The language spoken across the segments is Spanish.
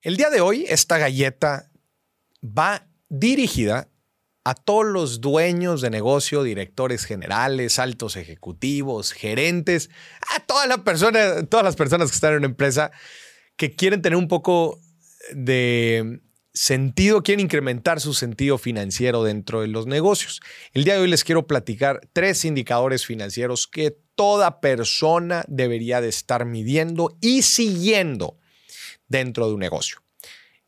El día de hoy, esta galleta va dirigida a todos los dueños de negocio, directores generales, altos ejecutivos, gerentes, a todas las personas, todas las personas que están en una empresa que quieren tener un poco de sentido, quieren incrementar su sentido financiero dentro de los negocios. El día de hoy les quiero platicar tres indicadores financieros que toda persona debería de estar midiendo y siguiendo dentro de un negocio.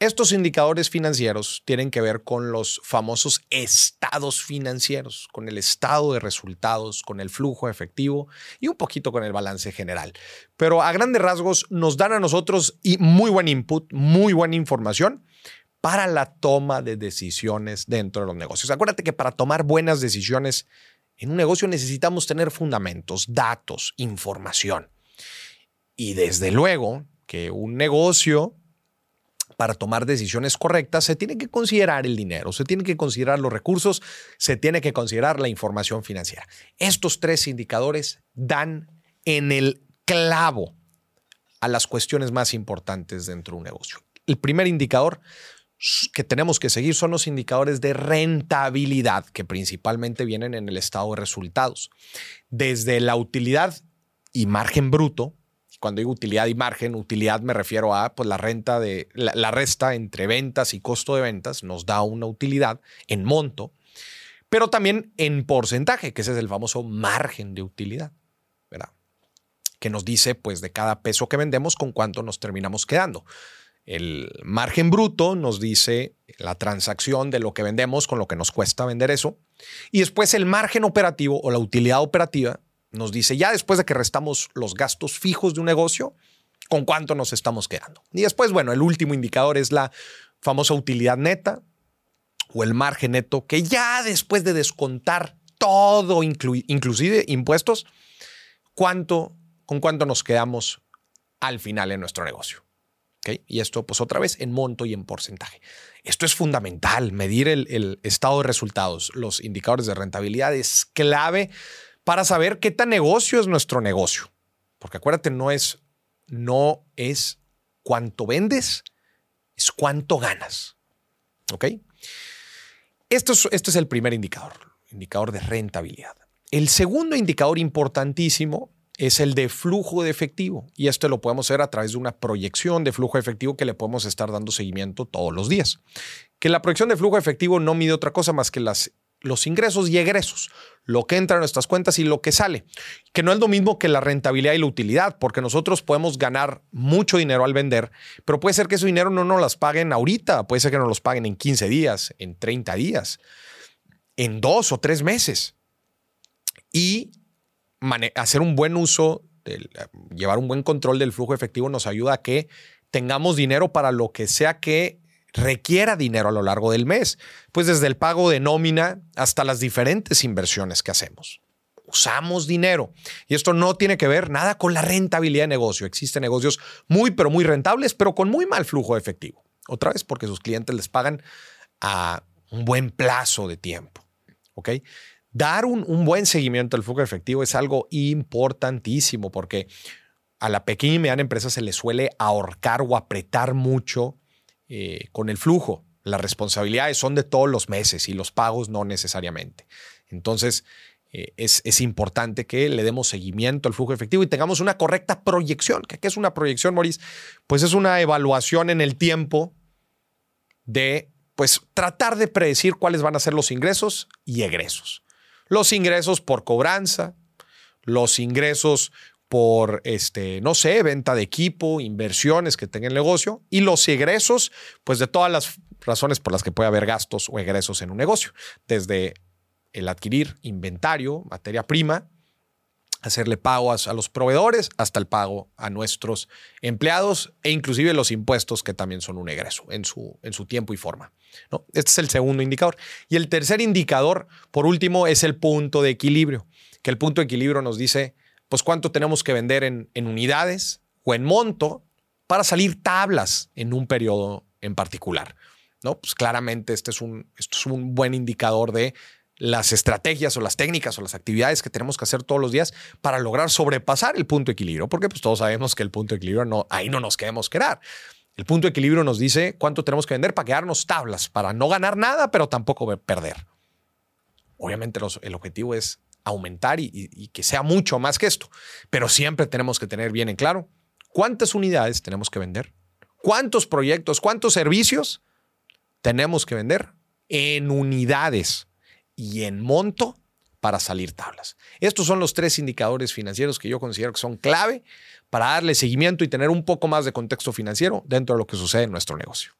Estos indicadores financieros tienen que ver con los famosos estados financieros, con el estado de resultados, con el flujo efectivo y un poquito con el balance general. Pero a grandes rasgos nos dan a nosotros y muy buen input, muy buena información para la toma de decisiones dentro de los negocios. Acuérdate que para tomar buenas decisiones en un negocio necesitamos tener fundamentos, datos, información. Y desde luego que un negocio, para tomar decisiones correctas, se tiene que considerar el dinero, se tiene que considerar los recursos, se tiene que considerar la información financiera. Estos tres indicadores dan en el clavo a las cuestiones más importantes dentro de un negocio. El primer indicador que tenemos que seguir son los indicadores de rentabilidad, que principalmente vienen en el estado de resultados. Desde la utilidad y margen bruto, cuando digo utilidad y margen, utilidad me refiero a pues, la renta de la, resta entre ventas y costo de ventas, nos da una utilidad en monto, pero también en porcentaje, que ese es el famoso margen de utilidad, ¿verdad? Que nos dice, pues, de cada peso que vendemos, con cuánto nos terminamos quedando. El margen bruto nos dice la transacción de lo que vendemos con lo que nos cuesta vender eso. Y después el margen operativo o la utilidad operativa nos dice ya después de que restamos los gastos fijos de un negocio, con cuánto nos estamos quedando. Y después, bueno, el último indicador es la famosa utilidad neta o el margen neto, que ya después de descontar todo, inclusive impuestos, cuánto, con cuánto nos quedamos al final en nuestro negocio. Y esto, pues otra vez, en monto y en porcentaje. Esto es fundamental, medir el estado de resultados, los indicadores de rentabilidad es clave para saber qué tan negocio es nuestro negocio. Porque acuérdate, no es, no es cuánto vendes, es cuánto ganas. ¿Ok? Esto es, este es el primer indicador, indicador de rentabilidad. El segundo indicador importantísimo es el de flujo de efectivo. Y esto lo podemos hacer a través de una proyección de flujo de efectivo que le podemos estar dando seguimiento todos los días. Que la proyección de flujo de efectivo no mide otra cosa más que las los ingresos y egresos, lo que entra en nuestras cuentas y lo que sale, que no es lo mismo que la rentabilidad y la utilidad, porque nosotros podemos ganar mucho dinero al vender, pero puede ser que ese dinero no nos las paguen ahorita, puede ser que nos los paguen en 15 días, en 30 días, en dos o tres meses. Y hacer un buen uso, llevar un buen control del flujo efectivo nos ayuda a que tengamos dinero para lo que sea que requiera dinero a lo largo del mes, pues desde el pago de nómina hasta las diferentes inversiones que hacemos. Usamos dinero y esto no tiene que ver nada con la rentabilidad de negocio. Existen negocios muy, pero muy rentables, pero con muy mal flujo de efectivo. Otra vez porque sus clientes les pagan a un buen plazo de tiempo. ¿Ok? Dar un, buen seguimiento al flujo de efectivo es algo importantísimo porque a la pequeña y mediana empresa se le suele ahorcar o apretar mucho eh, con el flujo. Las responsabilidades son de todos los meses y los pagos no necesariamente. Entonces, eh, es, importante que le demos seguimiento al flujo efectivo y tengamos una correcta proyección. ¿Qué, es una proyección, Maurice? Pues es una evaluación en el tiempo de pues tratar de predecir cuáles van a ser los ingresos y egresos. Los ingresos por cobranza, los ingresos por, este, no sé, venta de equipo, inversiones que tenga el negocio y los egresos, pues de todas las razones por las que puede haber gastos o egresos en un negocio, desde el adquirir inventario, materia prima, hacerle pagos a los proveedores, hasta el pago a nuestros empleados e inclusive los impuestos que también son un egreso en su, en su tiempo y forma. ¿no? Este es el segundo indicador. Y el tercer indicador, por último, es el punto de equilibrio, que el punto de equilibrio nos dice pues cuánto tenemos que vender en, unidades o en monto para salir tablas en un periodo en particular. ¿no? Pues claramente este es un, es un buen indicador de las estrategias o las técnicas o las actividades que tenemos que hacer todos los días para lograr sobrepasar el punto de equilibrio, porque pues todos sabemos que el punto de equilibrio no, ahí no nos queremos quedar. El punto de equilibrio nos dice cuánto tenemos que vender para quedarnos tablas, para no ganar nada, pero tampoco perder. Obviamente el objetivo es aumentar y, que sea mucho más que esto, pero siempre tenemos que tener bien en claro cuántas unidades tenemos que vender, cuántos proyectos, cuántos servicios tenemos que vender en unidades y en monto para salir tablas. Estos son los tres indicadores financieros que yo considero que son clave para darle seguimiento y tener un poco más de contexto financiero dentro de lo que sucede en nuestro negocio.